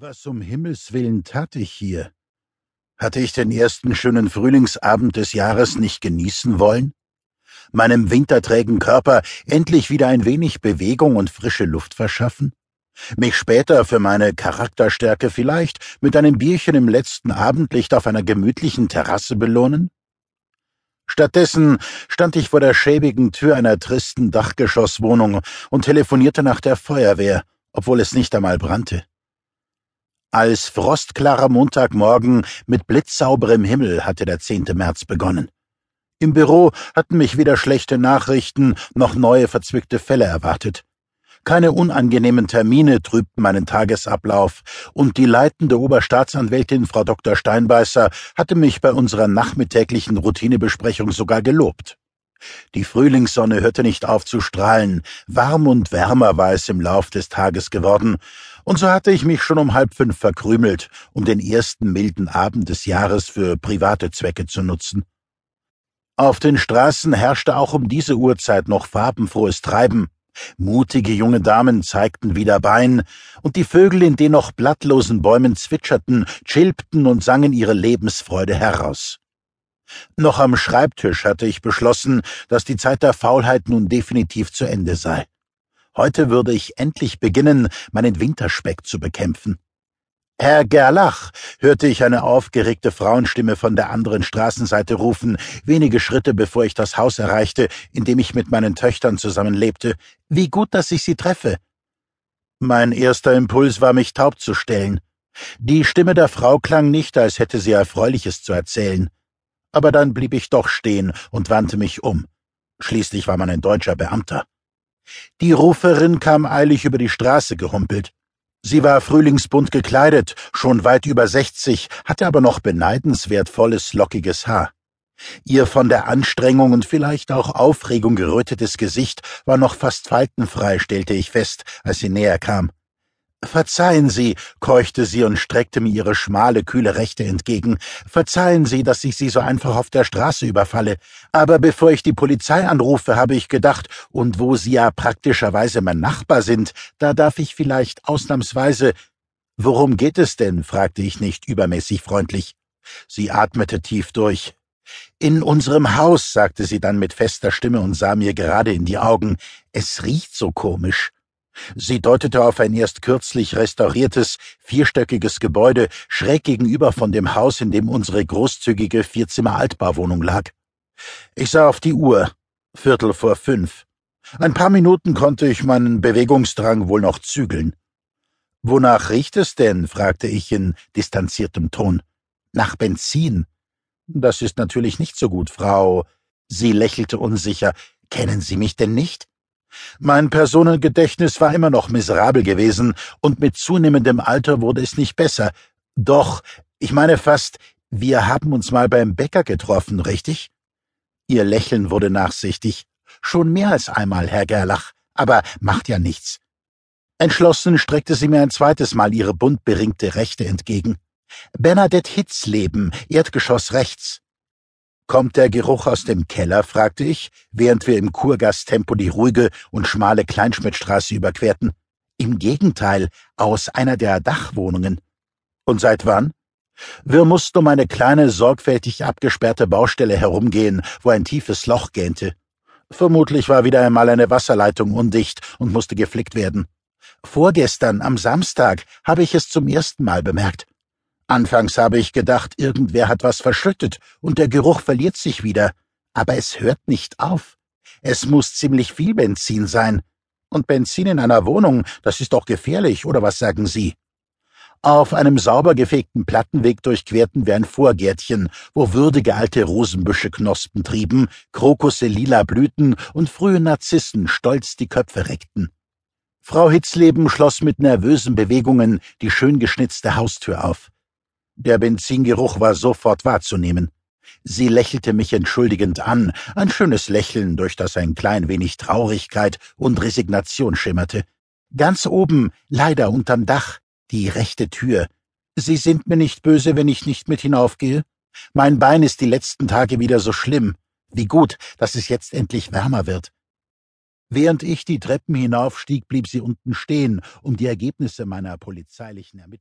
Was um Himmels willen tat ich hier? Hatte ich den ersten schönen Frühlingsabend des Jahres nicht genießen wollen? Meinem winterträgen Körper endlich wieder ein wenig Bewegung und frische Luft verschaffen? Mich später für meine Charakterstärke vielleicht mit einem Bierchen im letzten Abendlicht auf einer gemütlichen Terrasse belohnen? Stattdessen stand ich vor der schäbigen Tür einer tristen Dachgeschosswohnung und telefonierte nach der Feuerwehr, obwohl es nicht einmal brannte. Als frostklarer Montagmorgen mit blitzsauberem Himmel hatte der 10. März begonnen. Im Büro hatten mich weder schlechte Nachrichten noch neue verzwickte Fälle erwartet. Keine unangenehmen Termine trübten meinen Tagesablauf, und die leitende Oberstaatsanwältin Frau Dr. Steinbeißer hatte mich bei unserer nachmittäglichen Routinebesprechung sogar gelobt. Die Frühlingssonne hörte nicht auf zu strahlen, warm und wärmer war es im Lauf des Tages geworden, und so hatte ich mich schon um halb fünf verkrümelt, um den ersten milden Abend des Jahres für private Zwecke zu nutzen. Auf den Straßen herrschte auch um diese Uhrzeit noch farbenfrohes Treiben. Mutige junge Damen zeigten wieder Bein, und die Vögel in den noch blattlosen Bäumen zwitscherten, chilpten und sangen ihre Lebensfreude heraus. Noch am Schreibtisch hatte ich beschlossen, dass die Zeit der Faulheit nun definitiv zu Ende sei. Heute würde ich endlich beginnen, meinen Winterspeck zu bekämpfen. Herr Gerlach, hörte ich eine aufgeregte Frauenstimme von der anderen Straßenseite rufen, wenige Schritte bevor ich das Haus erreichte, in dem ich mit meinen Töchtern zusammenlebte. Wie gut, dass ich Sie treffe. Mein erster Impuls war, mich taub zu stellen. Die Stimme der Frau klang nicht, als hätte sie Erfreuliches zu erzählen aber dann blieb ich doch stehen und wandte mich um. Schließlich war man ein deutscher Beamter. Die Ruferin kam eilig über die Straße gehumpelt. Sie war frühlingsbunt gekleidet, schon weit über sechzig, hatte aber noch beneidenswert volles, lockiges Haar. Ihr von der Anstrengung und vielleicht auch Aufregung gerötetes Gesicht war noch fast faltenfrei, stellte ich fest, als sie näher kam. Verzeihen Sie, keuchte sie und streckte mir ihre schmale, kühle Rechte entgegen. Verzeihen Sie, dass ich Sie so einfach auf der Straße überfalle. Aber bevor ich die Polizei anrufe, habe ich gedacht, und wo Sie ja praktischerweise mein Nachbar sind, da darf ich vielleicht ausnahmsweise. Worum geht es denn? fragte ich nicht übermäßig freundlich. Sie atmete tief durch. In unserem Haus, sagte sie dann mit fester Stimme und sah mir gerade in die Augen. Es riecht so komisch. Sie deutete auf ein erst kürzlich restauriertes, vierstöckiges Gebäude schräg gegenüber von dem Haus, in dem unsere großzügige Vierzimmer-Altbauwohnung lag. Ich sah auf die Uhr. Viertel vor fünf. Ein paar Minuten konnte ich meinen Bewegungsdrang wohl noch zügeln. Wonach riecht es denn? fragte ich in distanziertem Ton. Nach Benzin. Das ist natürlich nicht so gut, Frau. Sie lächelte unsicher. Kennen Sie mich denn nicht? Mein Personengedächtnis war immer noch miserabel gewesen, und mit zunehmendem Alter wurde es nicht besser. Doch, ich meine fast, wir haben uns mal beim Bäcker getroffen, richtig? Ihr Lächeln wurde nachsichtig. Schon mehr als einmal, Herr Gerlach, aber macht ja nichts. Entschlossen streckte sie mir ein zweites Mal ihre bunt beringte Rechte entgegen. Bernadette Hitzleben, Erdgeschoss rechts. Kommt der Geruch aus dem Keller? fragte ich, während wir im Kurgasttempo die ruhige und schmale Kleinschmidtstraße überquerten. Im Gegenteil, aus einer der Dachwohnungen. Und seit wann? Wir mussten um eine kleine, sorgfältig abgesperrte Baustelle herumgehen, wo ein tiefes Loch gähnte. Vermutlich war wieder einmal eine Wasserleitung undicht und musste geflickt werden. Vorgestern, am Samstag, habe ich es zum ersten Mal bemerkt. Anfangs habe ich gedacht, irgendwer hat was verschüttet und der Geruch verliert sich wieder. Aber es hört nicht auf. Es muss ziemlich viel Benzin sein. Und Benzin in einer Wohnung, das ist doch gefährlich, oder was sagen Sie? Auf einem sauber gefegten Plattenweg durchquerten wir ein Vorgärtchen, wo würdige alte Rosenbüsche Knospen trieben, Krokusse lila Blüten und frühe Narzissen stolz die Köpfe reckten. Frau Hitzleben schloss mit nervösen Bewegungen die schön geschnitzte Haustür auf. Der Benzingeruch war sofort wahrzunehmen. Sie lächelte mich entschuldigend an, ein schönes Lächeln, durch das ein klein wenig Traurigkeit und Resignation schimmerte. Ganz oben, leider unterm Dach, die rechte Tür. Sie sind mir nicht böse, wenn ich nicht mit hinaufgehe? Mein Bein ist die letzten Tage wieder so schlimm. Wie gut, dass es jetzt endlich wärmer wird. Während ich die Treppen hinaufstieg, blieb sie unten stehen, um die Ergebnisse meiner polizeilichen Ermittlungen